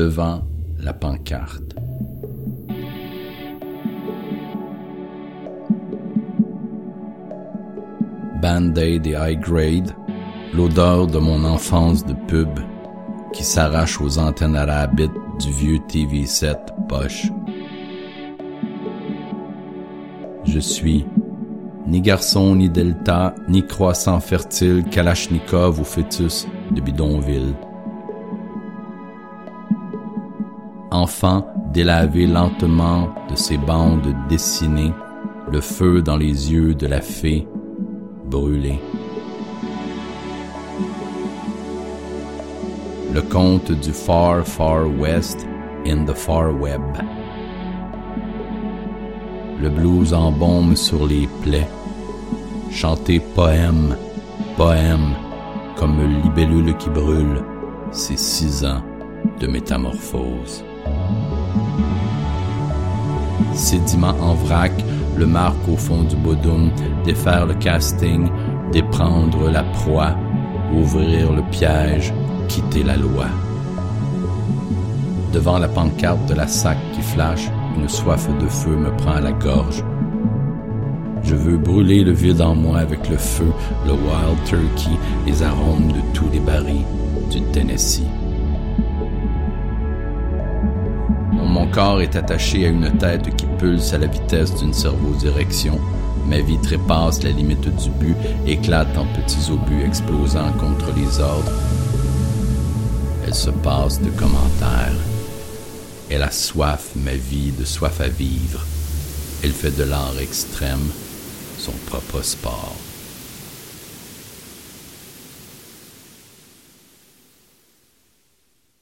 devant la pancarte. Band-Aid et High Grade, l'odeur de mon enfance de pub qui s'arrache aux antennes arabites du vieux TV7 poche. Je suis ni garçon, ni delta, ni croissant fertile, kalachnikov ou fœtus de bidonville. Enfant délavé lentement de ses bandes dessinées, le feu dans les yeux de la fée brûlée. Le conte du Far Far West in the Far Web. Le blues bombe sur les plaies. Chanter poème, poème, comme libellule qui brûle, ces six ans de métamorphose. Sédiment en vrac, le marque au fond du bodum, défaire le casting, déprendre la proie, ouvrir le piège, quitter la loi. Devant la pancarte de la sac qui flash, une soif de feu me prend à la gorge. Je veux brûler le vide en moi avec le feu, le wild turkey, les arômes de tous les barils du Tennessee. Corps est attaché à une tête qui pulse à la vitesse d'une cerveau-direction. Ma vie trépasse la limite du but, éclate en petits obus explosant contre les ordres. Elle se passe de commentaires. Elle a soif, ma vie, de soif à vivre. Elle fait de l'art extrême son propre sport.